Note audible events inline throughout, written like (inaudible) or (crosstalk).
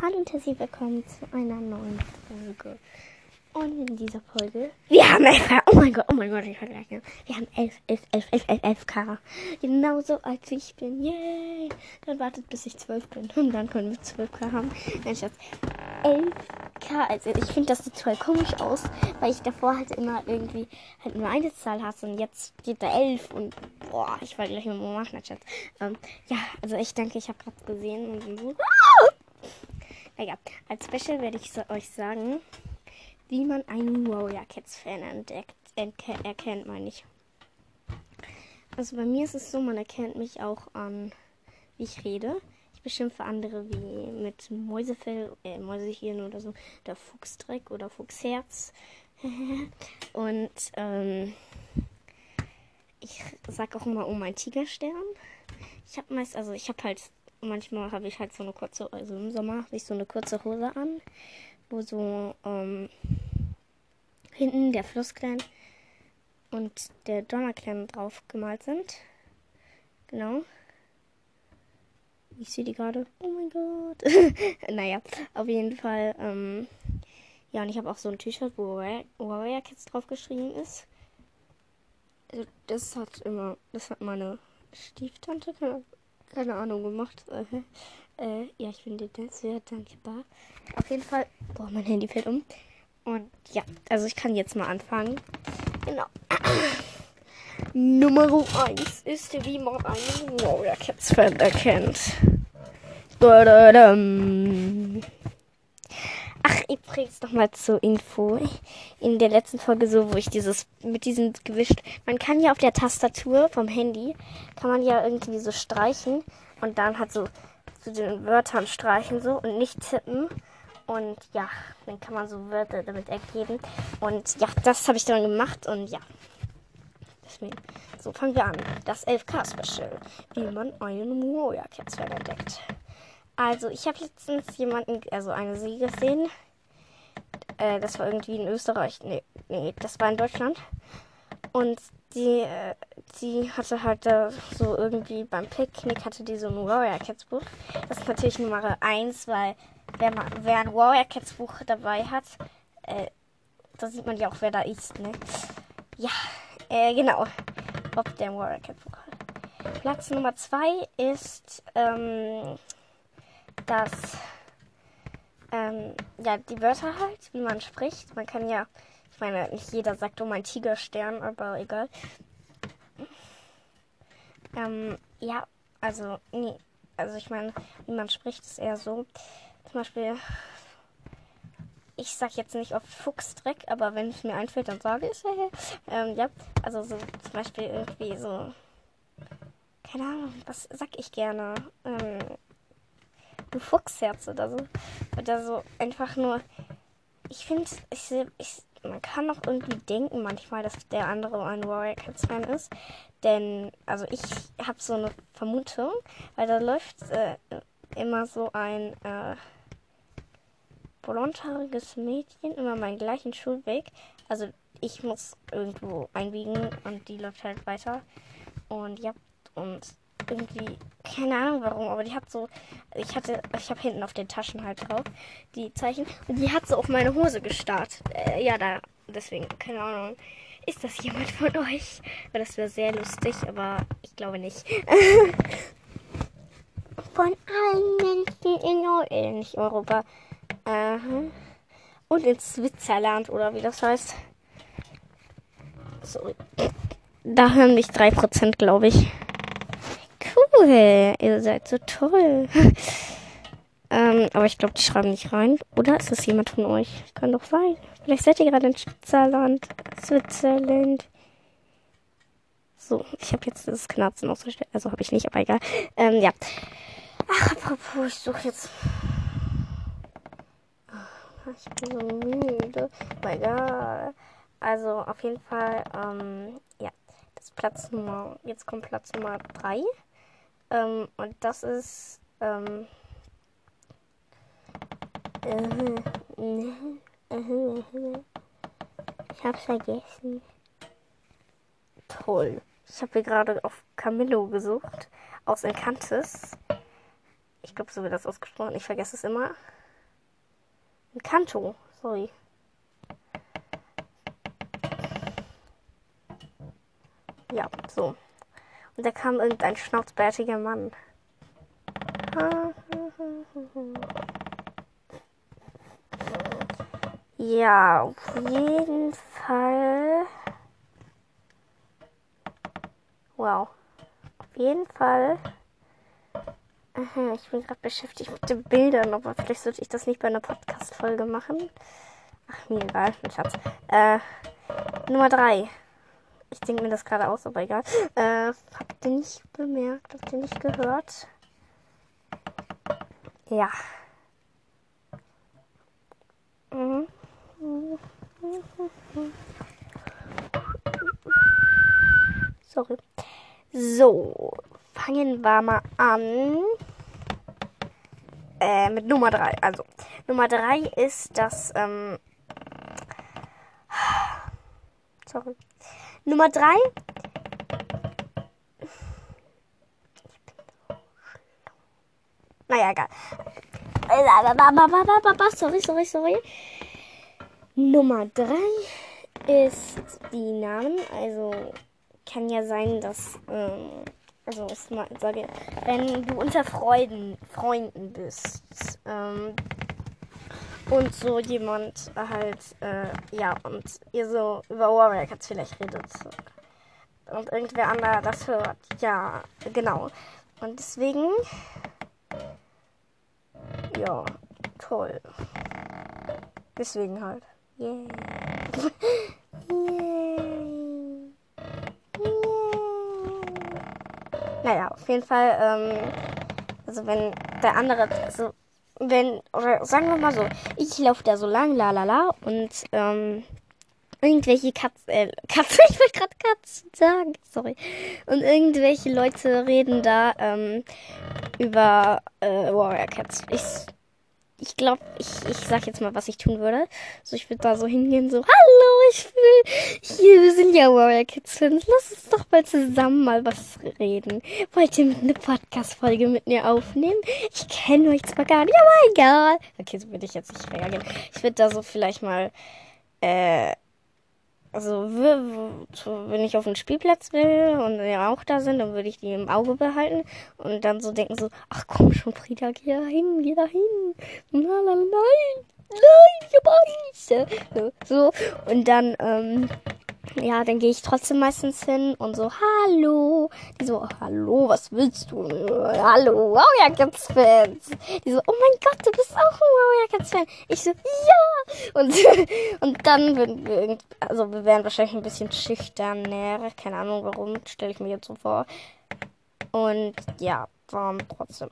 Hallo und herzlich willkommen zu einer neuen Folge. Und in dieser Folge. Wir haben 11 Oh mein Gott, oh mein Gott, ich vergleiche. Wir haben 11, 11, 11, 11, 11, 11 K. Genauso als ich bin. Yay! Dann wartet, bis ich 12 bin. (laughs) Und dann können wir 12 K haben. Nein, Schatz. 11 K. Also, ich finde, das sieht voll komisch aus, weil ich davor halt immer irgendwie halt nur eine Zahl hasse. Und jetzt steht da 11. Und boah, ich wollte gleich mal machen, Schatz. Ähm, ja, also ich denke, ich habe gerade gesehen und so. Naja, als Special werde ich so euch sagen, wie man einen Warrior Cats Fan entdeckt, erkennt, meine ich. Also bei mir ist es so, man erkennt mich auch an, wie ich rede. Ich beschimpfe andere wie mit Mäusefell, äh, Mäusehirn oder so, oder Fuchsdreck oder Fuchsherz. (laughs) Und ähm, ich sag auch immer, oh mein Tigerstern. Ich habe meist, also ich habe halt manchmal habe ich halt so eine kurze, also im Sommer habe ich so eine kurze Hose an, wo so ähm, hinten der Flussklein und der Donnerklein drauf gemalt sind. Genau. Ich sehe die gerade. Oh mein Gott. (laughs) naja, auf jeden Fall. Ähm, ja, und ich habe auch so ein T-Shirt, wo Warrior Kids drauf geschrieben ist. Also das hat immer, das hat meine Stieftante, keine Ahnung gemacht. (laughs) Äh, ja, ich finde das sehr dankbar. Auf jeden Fall. Boah, mein Handy fällt um. Und ja, also ich kann jetzt mal anfangen. Genau. (clears throat) Nummer 1 ist, wie man einen Warrior Cats Fan erkennt. Da, da, da. Übrigens nochmal zur Info. In der letzten Folge so, wo ich dieses mit diesem gewischt. Man kann ja auf der Tastatur vom Handy, kann man ja irgendwie so streichen und dann halt so zu den Wörtern streichen so und nicht tippen. Und ja, dann kann man so Wörter damit ergeben. Und ja, das habe ich dann gemacht und ja. Deswegen. So, fangen wir an. Das 11K-Special. Wie man einen Cats entdeckt. Also, ich habe letztens jemanden, also eine Sie gesehen. Äh, das war irgendwie in Österreich. Nee, nee, das war in Deutschland. Und die, äh, die hatte halt äh, so irgendwie beim Picknick hatte die so ein Warrior Cats Buch. Das ist natürlich Nummer 1, weil wer, wer ein Warrior Cats Buch dabei hat, äh, da sieht man ja auch, wer da ist, ne? Ja, äh, genau. Ob der ein Warrior Cats Buch hat. Platz Nummer 2 ist, ähm, dass ähm, ja, die Wörter halt, wie man spricht. Man kann ja, ich meine, nicht jeder sagt, oh mein Tigerstern, aber egal. Ähm, ja, also, nee, also ich meine, wie man spricht, ist eher so. Zum Beispiel, ich sag jetzt nicht oft Fuchsdreck, aber wenn es mir einfällt, dann sage ich es. (laughs) ähm, ja, also so zum Beispiel irgendwie so, keine Ahnung, was sag ich gerne? Ähm, du Fuchsherz oder so. Oder so einfach nur. Ich finde, ich, ich, man kann auch irgendwie denken manchmal, dass der andere ein Warrior Cats Fan ist. Denn, also ich habe so eine Vermutung, weil da läuft äh, immer so ein äh, blondhaariges Mädchen immer meinen gleichen Schulweg. Also ich muss irgendwo einbiegen und die läuft halt weiter. Und ja, und irgendwie, keine Ahnung warum, aber die hat so, ich hatte, ich habe hinten auf den Taschen halt drauf die Zeichen und die hat so auf meine Hose gestarrt. Äh, ja, da, deswegen, keine Ahnung. Ist das jemand von euch? Weil das wäre sehr lustig, aber ich glaube nicht. (laughs) von allen Menschen in Europa, äh, nicht Europa, äh, und in Switzerland oder wie das heißt. Sorry. Da hören mich 3%, glaube ich cool. Ihr seid so toll. (laughs) ähm, aber ich glaube, die schreiben nicht rein. Oder ist das jemand von euch? Kann doch sein. Vielleicht seid ihr gerade in Switzerland. Switzerland. So, ich habe jetzt das Knarzen ausgestellt. Also habe ich nicht, aber egal. Ähm, ja. Ach, apropos, ich suche jetzt. Ich bin so müde. Oh egal. Also, auf jeden Fall, ähm, ja. Das Platz Nummer. Jetzt kommt Platz Nummer 3. Ähm, und das ist. Ähm, ich hab's vergessen. Toll. Ich habe hier gerade auf Camillo gesucht. Aus Encantis. Ich glaube, so wird das ausgesprochen. Ich vergesse es immer. Ein Kanto, sorry. Ja, so. Und da kam irgendein schnauzbärtiger Mann. Ja, auf jeden Fall. Wow. Auf jeden Fall. Ich bin gerade beschäftigt mit den Bildern, aber vielleicht sollte ich das nicht bei einer Podcast-Folge machen. Ach, mir egal, mein Schatz. Äh, Nummer drei. Ich denke mir das gerade aus, aber egal. Äh, habt ihr nicht bemerkt? Habt ihr nicht gehört? Ja. Mhm. Sorry. So, fangen wir mal an. Äh, mit Nummer 3. Also, Nummer 3 ist das, ähm, sorry. Nummer 3. Naja, egal. Sorry, sorry, sorry. Nummer 3 ist die Namen. Also kann ja sein, dass, ähm, also ich sage, wenn du unter Freuden, Freunden bist ähm, und so jemand halt, äh, ja, und ihr so über Warrior Cats vielleicht redet und irgendwer anderer das hört, ja, genau. Und deswegen, ja, toll. Deswegen halt. Yeah. (laughs) Yay. Naja, auf jeden Fall, ähm, also wenn der andere, also wenn, oder sagen wir mal so, ich laufe da so lang, la la la, und ähm, irgendwelche Katzen, äh, (laughs) Katzen, ich wollte gerade Katzen sagen, sorry. Und irgendwelche Leute reden da ähm, über äh, Warrior Cats. Ich ich glaube, ich, ich sag jetzt mal, was ich tun würde. So, ich würde da so hingehen, so, hallo, ich will, hier, wir sind ja Warrior Kids Fans. Lass uns doch mal zusammen mal was reden. Wollt ihr eine Podcast-Folge mit mir aufnehmen? Ich kenne euch zwar gar nicht, aber egal. Okay, so würde ich jetzt nicht reagieren. Ich würde da so vielleicht mal, äh, also wenn ich auf den Spielplatz will und ja auch da sind, dann würde ich die im Auge behalten und dann so denken so, ach komm schon, Frieda, geh da hin, geh da hin. Nein, nein, nein, Angst. So, und dann, ähm, ja, dann gehe ich trotzdem meistens hin und so, hallo. Die so, hallo, was willst du? Hallo, Warrior Cats Fans. Die so, oh mein Gott, du bist auch ein Warrior Cats Fan. Ich so, ja. Und, (laughs) und dann würden wir, also wir wären wahrscheinlich ein bisschen schüchterner. Keine Ahnung warum, stelle ich mir jetzt so vor. Und ja, ähm, trotzdem.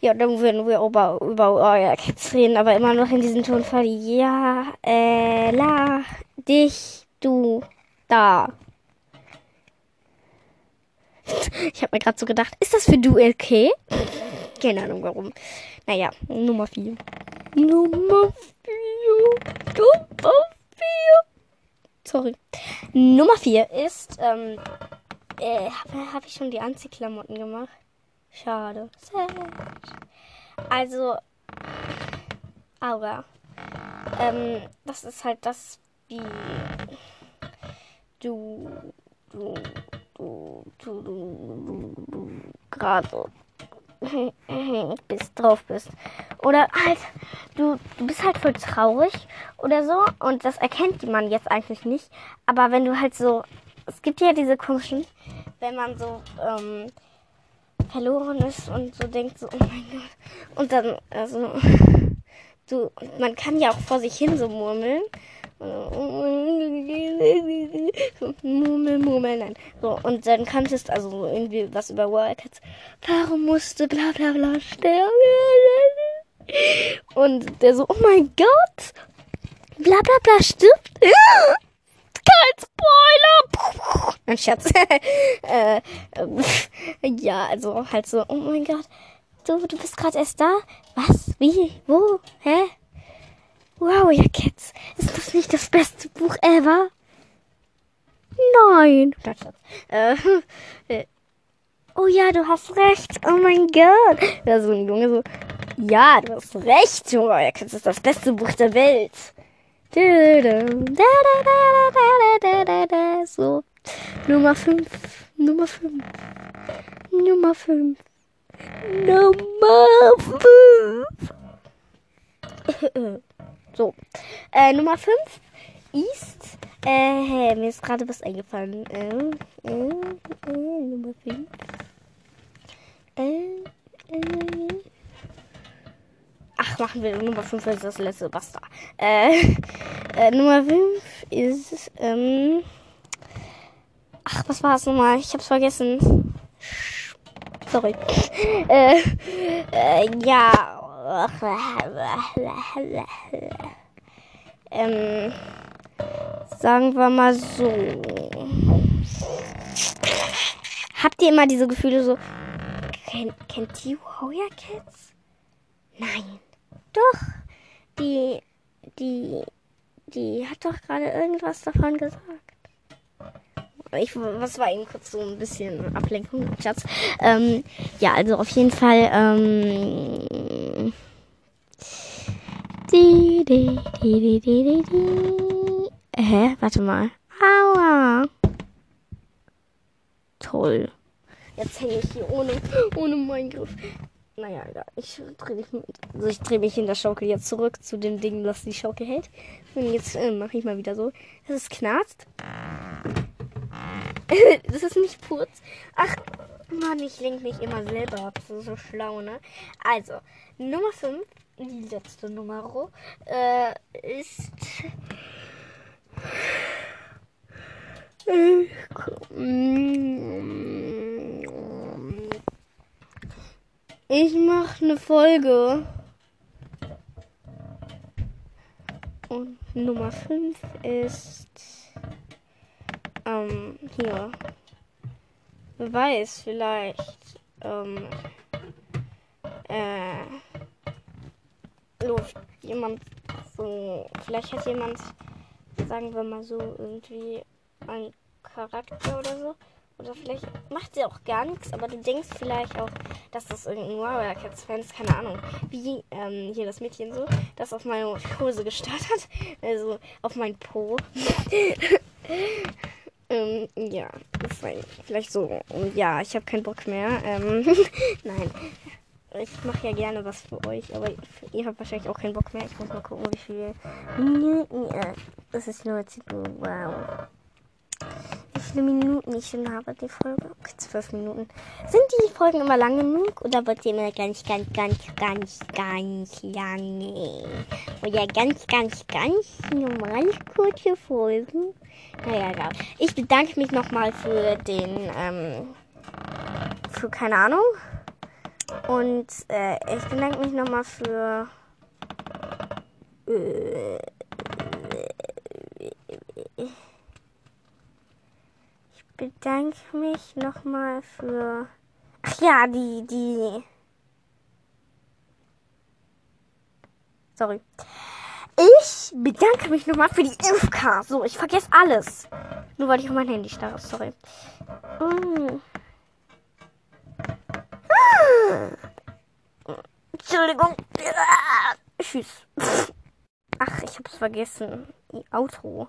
Ja, dann würden wir über, über Warrior Cats reden, aber immer noch in diesem Tonfall. Ja, äh, la, dich, du, da. (laughs) Ich habe mir gerade so gedacht, ist das für du okay? Keine Ahnung warum. Naja, Nummer 4. Nummer 4. Nummer 4. Sorry. Nummer 4 ist, ähm, äh, habe hab ich schon die Anziehklamotten gemacht? Schade. Also, aber, ähm, das ist halt das, wie du, du, du, du, du, du gerade (laughs) bist, drauf bist. Oder halt, du, du bist halt voll traurig oder so und das erkennt man jetzt eigentlich nicht. Aber wenn du halt so, es gibt ja diese komischen, wenn man so ähm, verloren ist und so denkt so, oh mein Gott. Und dann, also, du, man kann ja auch vor sich hin so murmeln. Murmel, Murmel, nein. So, und dann kanntest also irgendwie was über Wildcats. Warum musste bla bla bla sterben? Und der so, oh mein Gott! Bla bla bla stirbt? (laughs) Kein Spoiler! Ein Scherz. (laughs) äh, äh, ja, also halt so, oh mein Gott. Du, du bist gerade erst da? Was? Wie? Wo? Hä? Wow, ja, Cats. Ist das nicht das beste Buch ever? Nein. Äh, (laughs) äh, oh ja, du hast recht. Oh mein Gott. Ja, so ein Junge so. Ja, du hast recht, Junge. Das ist das beste Buch der Welt. So. Nummer 5. Nummer 5. Nummer 5. Nummer 5. (laughs) so. Äh, Nummer 5 ist. Äh, mir ist gerade was eingefallen. Äh, äh, äh, Nummer 5. Äh, äh. Ach, machen wir Nummer 5 als das letzte. Basta. Äh, (laughs) äh, Nummer 5 ist. Ähm, ach, was war es nochmal? Ich hab's vergessen. Sorry. (laughs) Äh, äh, ja. Ähm, sagen wir mal so. Habt ihr immer diese Gefühle so? Kennt, kennt you Hoya Kids? Nein. Doch. Die, die, die hat doch gerade irgendwas davon gesagt. Ich, was war eben kurz so ein bisschen Ablenkung, Schatz. Ähm, ja, also auf jeden Fall. Ähm, die, die, die, die, die, die. Hä? Warte mal. Aua. Toll. Jetzt hänge ich hier ohne, ohne meinen Griff. Naja, egal. Ich drehe mich, also dreh mich in der Schaukel jetzt zurück zu dem Ding, das die Schaukel hält. Und jetzt äh, mache ich mal wieder so, dass es knarzt. (laughs) das ist nicht Putz. Ach, Mann, ich lenke mich immer selber ab. Ist so schlau, ne? Also, Nummer 5, die letzte Nummer, äh, ist. Ich mache eine Folge. Und Nummer 5 ist ähm, hier. Wer weiß, vielleicht, ähm, äh, läuft jemand so, vielleicht hat jemand, sagen wir mal so, irgendwie einen Charakter oder so. Oder vielleicht macht sie auch gar nichts, aber du denkst vielleicht auch, dass das irgendein Warrior Cats Fan ist, keine Ahnung. Wie ähm, hier das Mädchen so, das auf meine Hose gestarrt hat. Also auf mein Po. (laughs) Ähm, ja, vielleicht so. Und ja, ich habe keinen Bock mehr. Ähm, (laughs) nein. Ich mache ja gerne was für euch, aber ihr habt wahrscheinlich auch keinen Bock mehr. Ich muss mal gucken, wie viel. Das ist nur Wow. Viele Minuten ich schon habe, die Folge? Okay, zwölf Minuten. Sind die Folgen immer lang genug oder wird die immer ganz, ganz, ganz, ganz, ganz lange? Oder ganz, ganz, ganz normal kurze Folgen? Naja, egal. Ich bedanke mich nochmal für den, ähm, für keine Ahnung. Und äh, ich bedanke mich nochmal für. Äh, bedanke mich nochmal für. Ach ja, die, die. Sorry. Ich bedanke mich nochmal für die 11k. So, ich vergesse alles. Nur weil ich auf mein Handy starre. Sorry. Mm. Entschuldigung. Tschüss. Ach, ich hab's vergessen. Auto.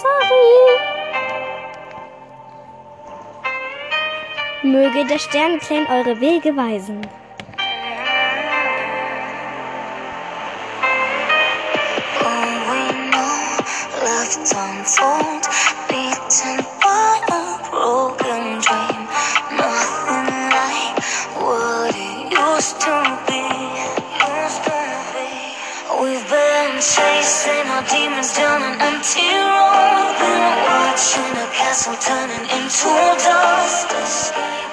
Sorry. Möge der Sternenclan eure Wege weisen. demons down an empty road. Watching a castle turning into dust.